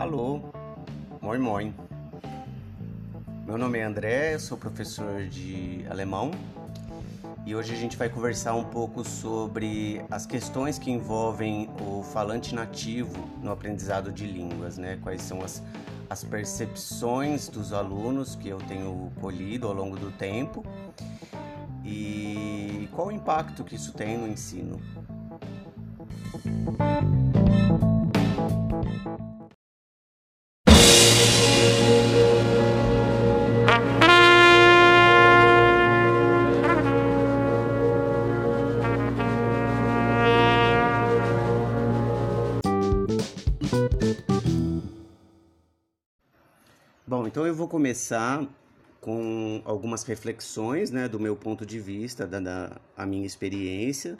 Alô, moin moin. Meu nome é André, sou professor de alemão e hoje a gente vai conversar um pouco sobre as questões que envolvem o falante nativo no aprendizado de línguas, né? Quais são as, as percepções dos alunos que eu tenho colhido ao longo do tempo e qual o impacto que isso tem no ensino. Vou começar com algumas reflexões, né, do meu ponto de vista, da, da a minha experiência.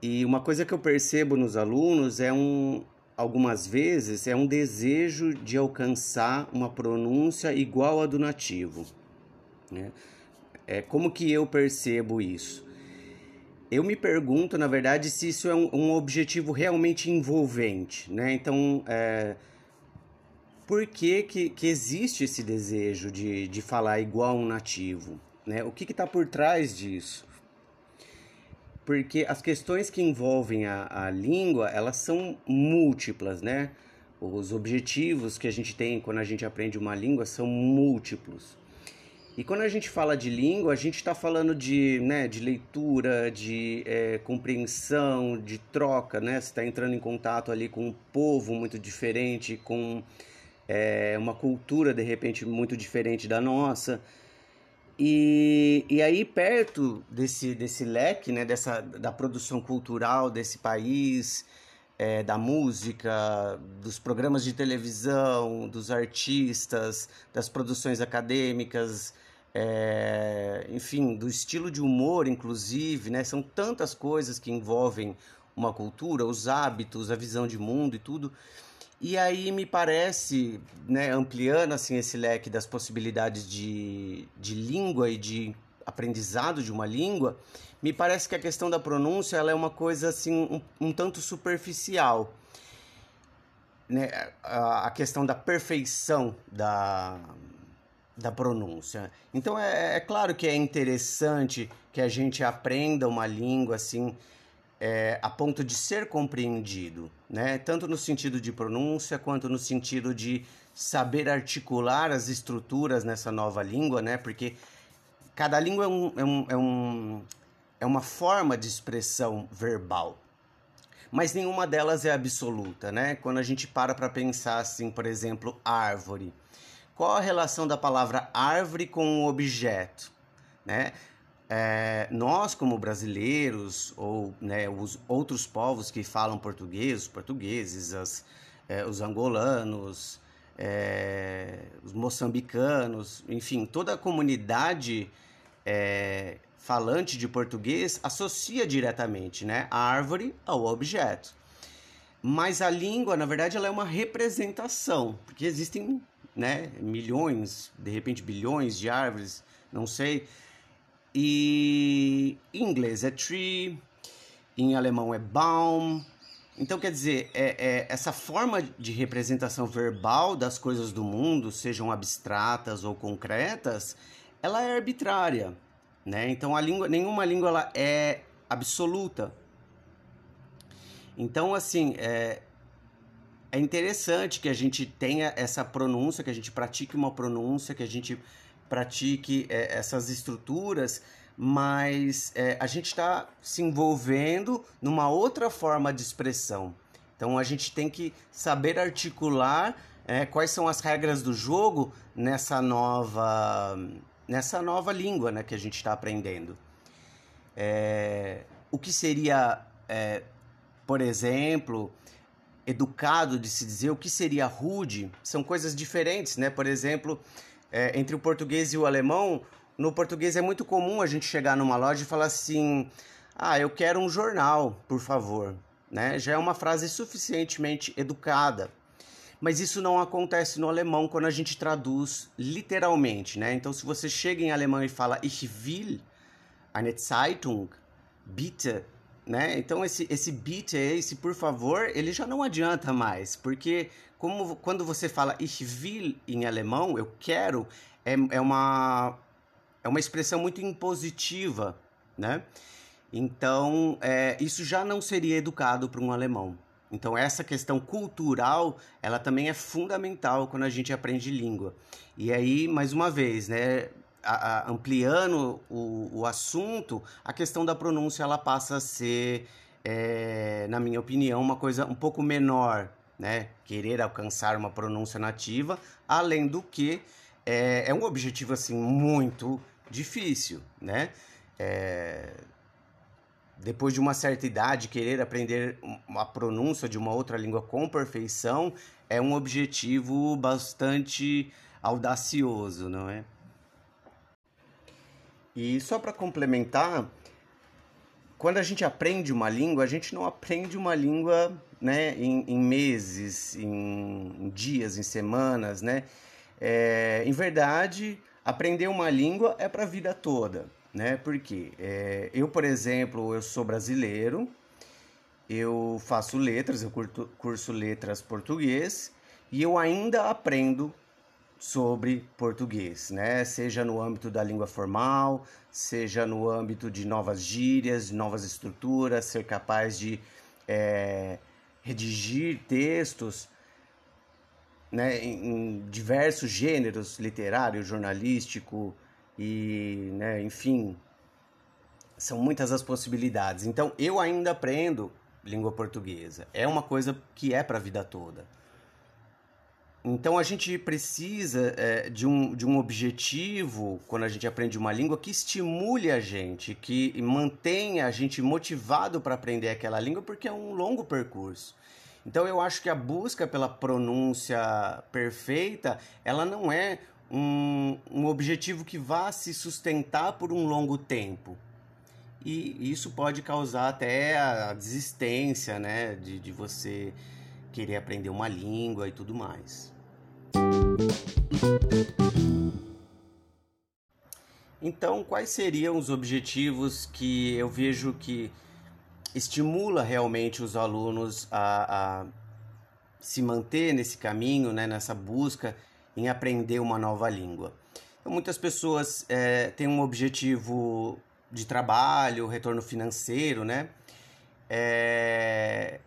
E uma coisa que eu percebo nos alunos é um, algumas vezes, é um desejo de alcançar uma pronúncia igual à do nativo. Né? É, como que eu percebo isso? Eu me pergunto, na verdade, se isso é um, um objetivo realmente envolvente, né? Então, é, por que, que, que existe esse desejo de, de falar igual um nativo? Né? O que está por trás disso? Porque as questões que envolvem a, a língua, elas são múltiplas, né? Os objetivos que a gente tem quando a gente aprende uma língua são múltiplos. E quando a gente fala de língua, a gente está falando de, né, de leitura, de é, compreensão, de troca, né? Você está entrando em contato ali com um povo muito diferente, com é uma cultura de repente muito diferente da nossa. E, e aí, perto desse, desse leque, né, dessa, da produção cultural desse país, é, da música, dos programas de televisão, dos artistas, das produções acadêmicas, é, enfim, do estilo de humor, inclusive, né, são tantas coisas que envolvem uma cultura, os hábitos, a visão de mundo e tudo. E aí me parece, né, ampliando assim esse leque das possibilidades de, de língua e de aprendizado de uma língua, me parece que a questão da pronúncia ela é uma coisa assim um, um tanto superficial. Né? A, a, questão da perfeição da, da pronúncia. Então é, é claro que é interessante que a gente aprenda uma língua assim é, a ponto de ser compreendido, né? tanto no sentido de pronúncia quanto no sentido de saber articular as estruturas nessa nova língua, né? porque cada língua é, um, é, um, é, um, é uma forma de expressão verbal, mas nenhuma delas é absoluta. Né? Quando a gente para para pensar assim, por exemplo, árvore, qual a relação da palavra árvore com o objeto? Né? É, nós como brasileiros ou né, os outros povos que falam português, os portugueses, as, é, os angolanos, é, os moçambicanos, enfim, toda a comunidade é, falante de português associa diretamente né, a árvore ao objeto. Mas a língua, na verdade, ela é uma representação, porque existem né, milhões, de repente bilhões de árvores, não sei, e em inglês é tree, em alemão é Baum. Então, quer dizer, é, é, essa forma de representação verbal das coisas do mundo, sejam abstratas ou concretas, ela é arbitrária. Né? Então, a língua, nenhuma língua ela é absoluta. Então, assim, é, é interessante que a gente tenha essa pronúncia, que a gente pratique uma pronúncia, que a gente pratique é, essas estruturas, mas é, a gente está se envolvendo numa outra forma de expressão. Então a gente tem que saber articular é, quais são as regras do jogo nessa nova, nessa nova língua né, que a gente está aprendendo. É, o que seria, é, por exemplo, educado de se dizer, o que seria rude, são coisas diferentes, né? Por exemplo, é, entre o português e o alemão, no português é muito comum a gente chegar numa loja e falar assim: ah, eu quero um jornal, por favor. Né? Já é uma frase suficientemente educada. Mas isso não acontece no alemão quando a gente traduz literalmente, né? Então, se você chega em alemão e fala Ich will eine Zeitung, bitte, né? Então esse esse beat esse por favor, ele já não adianta mais, porque como quando você fala ich will em alemão, eu quero, é, é uma é uma expressão muito impositiva, né? Então é, isso já não seria educado para um alemão. Então essa questão cultural, ela também é fundamental quando a gente aprende língua. E aí, mais uma vez, né, a, a, ampliando o, o assunto, a questão da pronúncia ela passa a ser, é, na minha opinião, uma coisa um pouco menor, né? Querer alcançar uma pronúncia nativa, além do que é, é um objetivo assim muito difícil, né? É, depois de uma certa idade, querer aprender a pronúncia de uma outra língua com perfeição é um objetivo bastante audacioso, não é? E só para complementar, quando a gente aprende uma língua, a gente não aprende uma língua né, em, em meses, em, dias, em semanas, né? É, em verdade, aprender uma língua é para a vida toda, né? Porque é, eu, por exemplo, eu sou brasileiro, eu faço letras, eu curto, curso letras português e eu ainda aprendo sobre português, né? Seja no âmbito da língua formal, seja no âmbito de novas gírias, novas estruturas, ser capaz de é, redigir textos né, em, em, diversos gêneros, literário, jornalístico e, né, enfim, são muitas as possibilidades. Então, eu ainda aprendo língua portuguesa. É uma coisa que é para a vida toda. Então a gente precisa é, de, um, de um objetivo, quando a gente aprende uma língua, que estimule a gente, que mantenha a gente motivado para aprender aquela língua, porque é um longo percurso. Então eu acho que a busca pela pronúncia perfeita, ela não é um, um objetivo que vá se sustentar por um longo tempo. E isso pode causar até a desistência, né, de, de você querer aprender uma língua e tudo mais. Então, quais seriam os objetivos que eu vejo que estimula realmente os alunos a, a se manter nesse caminho, né, nessa busca em aprender uma nova língua? Então, muitas pessoas é, têm um objetivo de trabalho, retorno financeiro, né? É,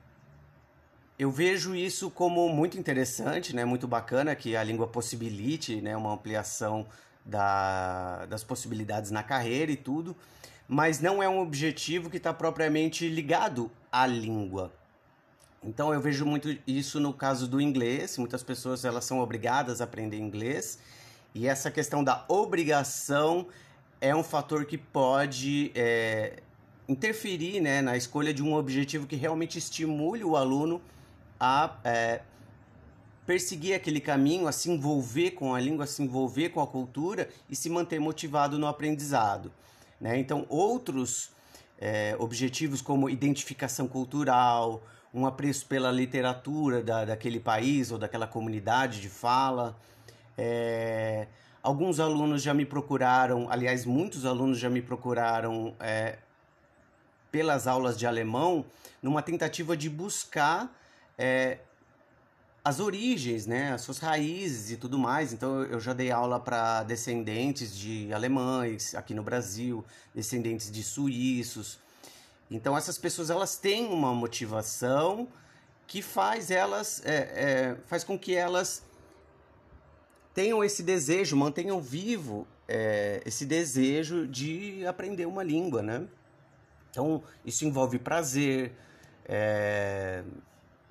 eu vejo isso como muito interessante, né? muito bacana que a língua possibilite né? uma ampliação da, das possibilidades na carreira e tudo, mas não é um objetivo que está propriamente ligado à língua. Então eu vejo muito isso no caso do inglês, muitas pessoas elas são obrigadas a aprender inglês, e essa questão da obrigação é um fator que pode é, interferir né, na escolha de um objetivo que realmente estimule o aluno a é, perseguir aquele caminho, a se envolver com a língua, a se envolver com a cultura e se manter motivado no aprendizado. Né? Então, outros é, objetivos como identificação cultural, um apreço pela literatura da, daquele país ou daquela comunidade de fala. É, alguns alunos já me procuraram, aliás, muitos alunos já me procuraram é, pelas aulas de alemão, numa tentativa de buscar é, as origens, né, as suas raízes e tudo mais. Então eu já dei aula para descendentes de alemães aqui no Brasil, descendentes de suíços. Então essas pessoas elas têm uma motivação que faz elas é, é, faz com que elas tenham esse desejo, mantenham vivo é, esse desejo de aprender uma língua, né? Então isso envolve prazer, é,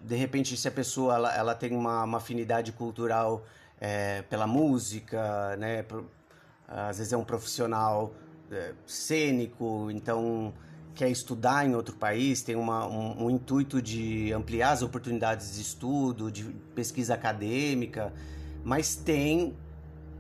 de repente, se a pessoa ela, ela tem uma, uma afinidade cultural é, pela música, né? Às vezes é um profissional é, cênico, então quer estudar em outro país, tem uma, um, um, intuito de ampliar as oportunidades de estudo, de pesquisa acadêmica, mas tem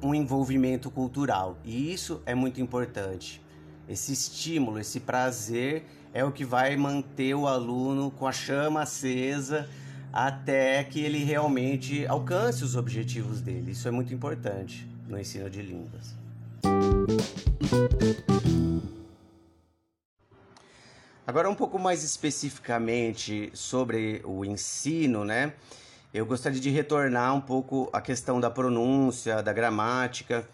um envolvimento cultural e isso é muito importante. Esse estímulo, esse prazer é o que vai manter o aluno com a chama acesa até que ele realmente alcance os objetivos dele. Isso é muito importante no ensino de línguas. Agora, um pouco mais especificamente sobre o ensino, né? Eu gostaria de retornar um pouco à questão da pronúncia, da gramática.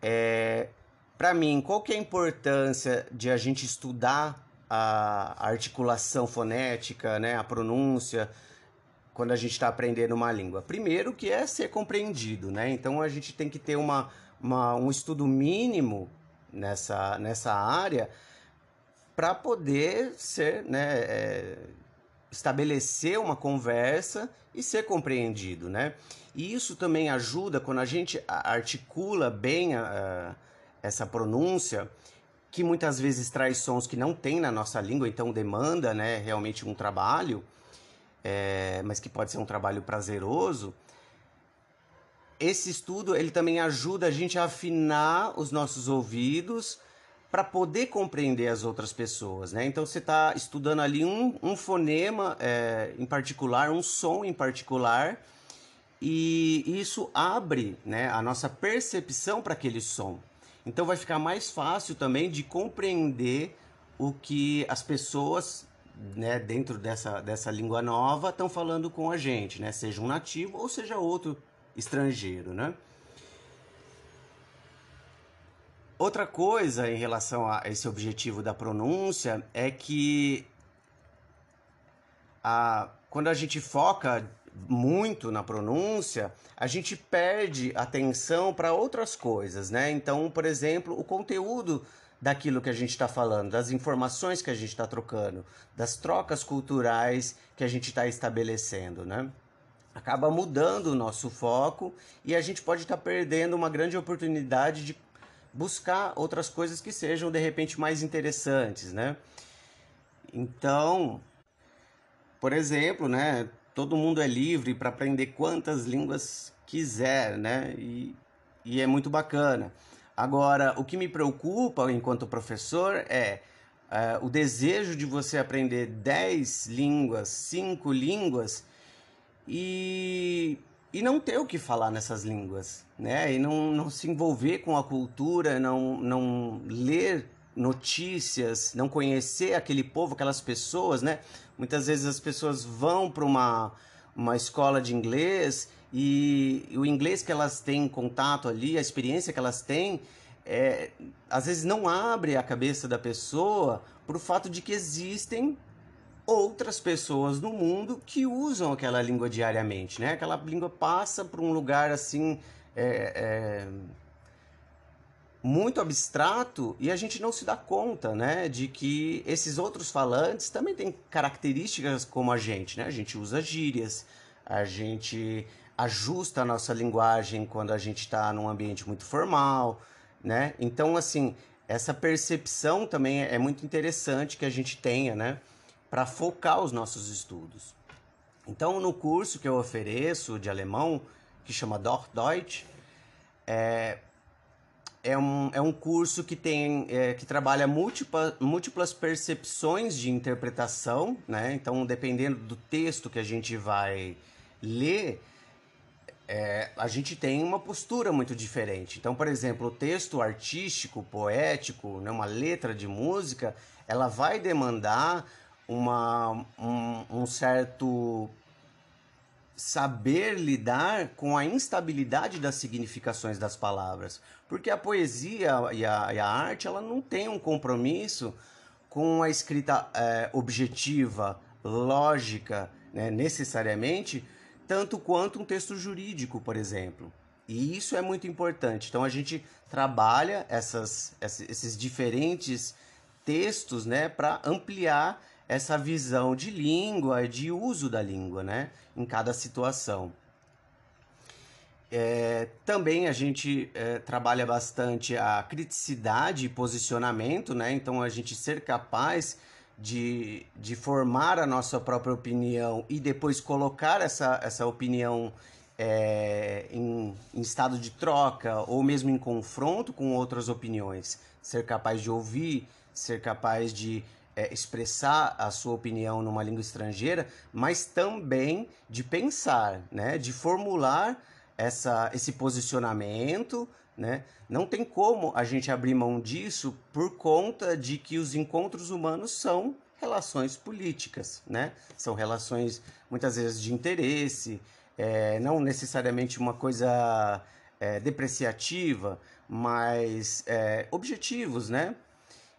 É, Para mim, qual que é a importância de a gente estudar a articulação fonética, né, a pronúncia, quando a gente está aprendendo uma língua? Primeiro que é ser compreendido, né? Então a gente tem que ter uma, uma um estudo mínimo nessa, nessa área para poder ser, né, é, estabelecer uma conversa e ser compreendido, né? E isso também ajuda quando a gente articula bem a, a, essa pronúncia, que muitas vezes traz sons que não tem na nossa língua, então demanda, né, realmente um trabalho, é, mas que pode ser um trabalho prazeroso. Esse estudo ele também ajuda a gente a afinar os nossos ouvidos para poder compreender as outras pessoas, né? Então você está estudando ali um, um fonema é, em particular, um som em particular, e isso abre né, a nossa percepção para aquele som. Então vai ficar mais fácil também de compreender o que as pessoas né, dentro dessa, dessa língua nova estão falando com a gente, né? Seja um nativo ou seja outro estrangeiro, né? Outra coisa em relação a esse objetivo da pronúncia é que a, quando a gente foca muito na pronúncia, a gente perde atenção para outras coisas, né? Então, por exemplo, o conteúdo daquilo que a gente está falando, das informações que a gente está trocando, das trocas culturais que a gente está estabelecendo, né? Acaba mudando o nosso foco e a gente pode estar tá perdendo uma grande oportunidade de buscar outras coisas que sejam de repente mais interessantes, né? Então, por exemplo, né, todo mundo é livre para aprender quantas línguas quiser, né? E, e é muito bacana. Agora, o que me preocupa enquanto professor é, é o desejo de você aprender 10 línguas, 5 línguas e e não ter o que falar nessas línguas, né? E não, não se envolver com a cultura, não, não ler notícias, não conhecer aquele povo, aquelas pessoas, né? Muitas vezes as pessoas vão para uma, uma escola de inglês e o inglês que elas têm contato ali, a experiência que elas têm, é, às vezes não abre a cabeça da pessoa por fato de que existem outras pessoas no mundo que usam aquela língua diariamente, né? Aquela língua passa por um lugar assim é, é, muito abstrato e a gente não se dá conta, né? De que esses outros falantes também têm características como a gente, né? A gente usa gírias, a gente ajusta a nossa linguagem quando a gente está num ambiente muito formal, né? Então, assim, essa percepção também é muito interessante que a gente tenha, né? para focar os nossos estudos. Então, no curso que eu ofereço de alemão, que chama Deutsch, é, é, um, é um curso que tem é, que trabalha múltipla, múltiplas percepções de interpretação, né? Então, dependendo do texto que a gente vai ler, é, a gente tem uma postura muito diferente. Então, por exemplo, o texto artístico, poético, né, uma letra de música, ela vai demandar uma, um, um certo saber lidar com a instabilidade das significações das palavras. Porque a poesia e a, e a arte ela não tem um compromisso com a escrita é, objetiva, lógica, né, necessariamente, tanto quanto um texto jurídico, por exemplo. E isso é muito importante. Então a gente trabalha essas, esses diferentes textos né, para ampliar essa visão de língua, de uso da língua, né, em cada situação. É, também a gente é, trabalha bastante a criticidade e posicionamento, né? Então a gente ser capaz de, de formar a nossa própria opinião e depois colocar essa, essa opinião é, em, em estado de troca ou mesmo em confronto com outras opiniões. Ser capaz de ouvir, ser capaz de é, expressar a sua opinião numa língua estrangeira, mas também de pensar, né? de formular essa, esse posicionamento. Né? Não tem como a gente abrir mão disso por conta de que os encontros humanos são relações políticas, né? São relações muitas vezes de interesse, é, não necessariamente uma coisa é, depreciativa, mas é, objetivos, né?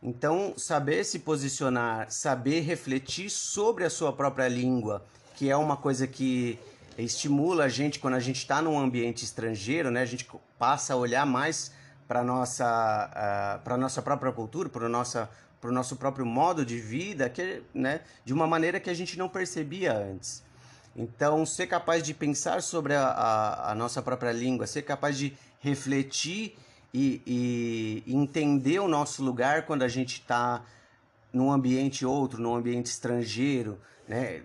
Então, saber se posicionar, saber refletir sobre a sua própria língua, que é uma coisa que estimula a gente quando a gente está num ambiente estrangeiro, né? A gente passa a olhar mais para nossa uh, para nossa própria cultura, para nossa para o nosso próprio modo de vida, que, né, de uma maneira que a gente não percebia antes. Então, ser capaz de pensar sobre a, a, a nossa própria língua, ser capaz de refletir e, e, entender o nosso lugar quando a gente está num ambiente outro, num ambiente estrangeiro, né?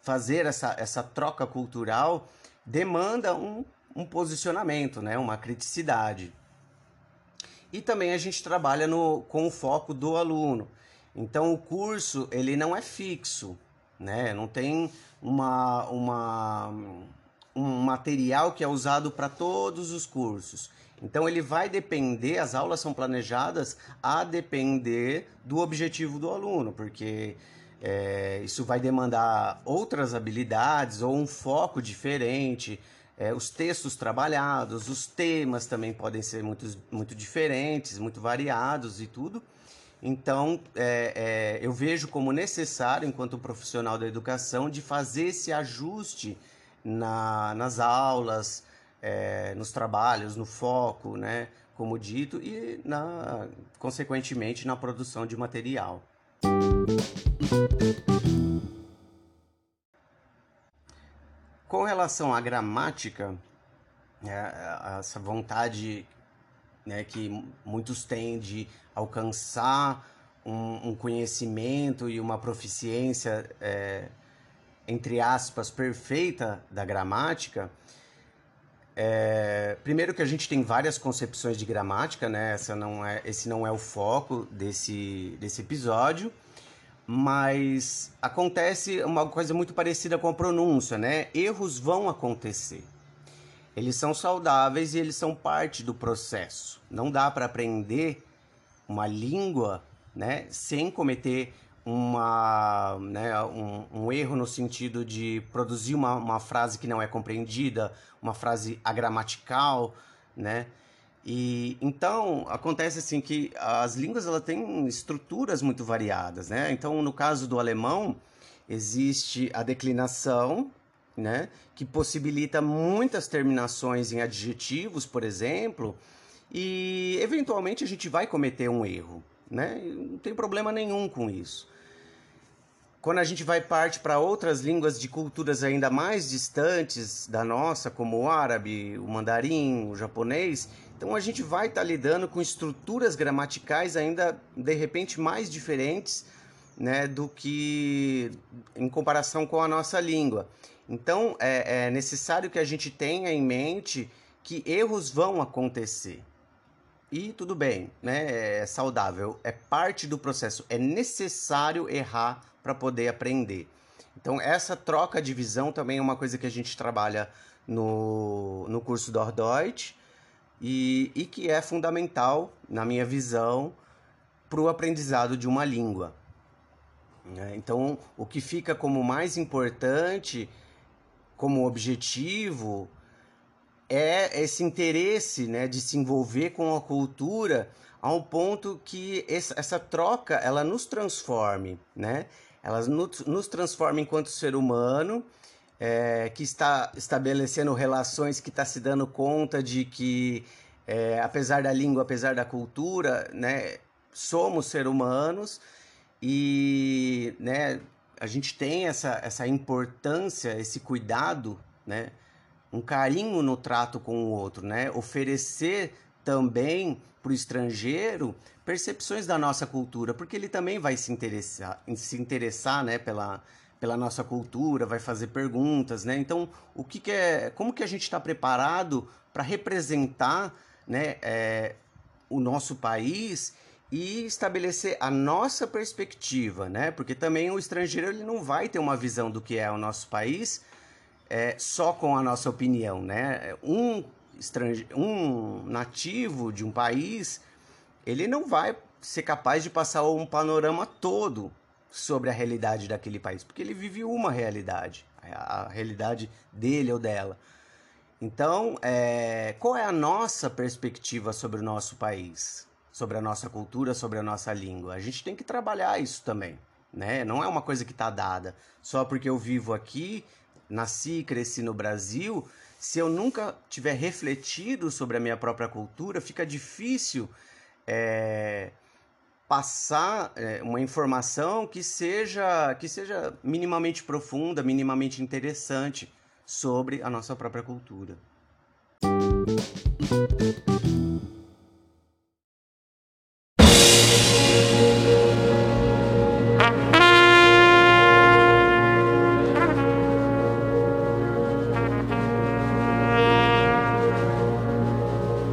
fazer essa, essa troca cultural demanda um, um posicionamento, né? uma criticidade. E também a gente trabalha no, com o foco do aluno. Então o curso ele não é fixo, né? não tem uma, uma, um material que é usado para todos os cursos. Então ele vai depender, as aulas são planejadas a depender do objetivo do aluno, porque é, isso vai demandar outras habilidades ou um foco diferente. É, os textos trabalhados, os temas também podem ser muito, muito diferentes, muito variados e tudo. Então, é, é, eu vejo como necessário, enquanto profissional da educação, de fazer esse ajuste na, nas aulas, é, nos trabalhos, no foco, né, como dito, e, na, consequentemente, na produção de material. Com relação à gramática, é, essa vontade né, que muitos têm de alcançar um, um conhecimento e uma proficiência, é, entre aspas, perfeita da gramática, é, primeiro que a gente tem várias concepções de gramática, né? Essa não é, esse não é o foco desse, desse episódio mas acontece uma coisa muito parecida com a pronúncia, né? Erros vão acontecer. Eles são saudáveis e eles são parte do processo. Não dá para aprender uma língua, né, sem cometer uma, né, um, um, erro no sentido de produzir uma, uma frase que não é compreendida, uma frase agramatical, né? E então acontece assim que as línguas ela têm estruturas muito variadas, né? Então no caso do alemão existe a declinação, né, que possibilita muitas terminações em adjetivos, por exemplo, e eventualmente a gente vai cometer um erro, né? Não tem problema nenhum com isso. Quando a gente vai parte para outras línguas de culturas ainda mais distantes da nossa, como o árabe, o mandarim, o japonês, então a gente vai estar tá lidando com estruturas gramaticais ainda de repente mais diferentes né, do que em comparação com a nossa língua. Então é, é necessário que a gente tenha em mente que erros vão acontecer. E tudo bem, né? É saudável, é parte do processo, é necessário errar para poder aprender. Então, essa troca de visão também é uma coisa que a gente trabalha no, no curso do Ordeutsch e, e que é fundamental, na minha visão, para o aprendizado de uma língua. Né? Então, o que fica como mais importante, como objetivo, é esse interesse né, de se envolver com a cultura a um ponto que essa troca ela nos transforme, né? Ela nos transforma enquanto ser humano é, que está estabelecendo relações, que está se dando conta de que, é, apesar da língua, apesar da cultura, né, somos seres humanos e né, a gente tem essa, essa importância, esse cuidado, né, um carinho no trato com o outro, né, oferecer também para o estrangeiro percepções da nossa cultura, porque ele também vai se interessar, se interessar né, pela, pela nossa cultura, vai fazer perguntas, né? Então, o que, que é, como que a gente está preparado para representar, né, é, o nosso país e estabelecer a nossa perspectiva, né? Porque também o estrangeiro ele não vai ter uma visão do que é o nosso país é, só com a nossa opinião, né? Um estrange... um nativo de um país, ele não vai ser capaz de passar um panorama todo sobre a realidade daquele país, porque ele vive uma realidade, a realidade dele ou dela. Então, é, qual é a nossa perspectiva sobre o nosso país, sobre a nossa cultura, sobre a nossa língua? A gente tem que trabalhar isso também, né? Não é uma coisa que está dada. Só porque eu vivo aqui, nasci e cresci no Brasil, se eu nunca tiver refletido sobre a minha própria cultura, fica difícil é, passar é, uma informação que seja, que seja minimamente profunda, minimamente interessante sobre a nossa própria cultura.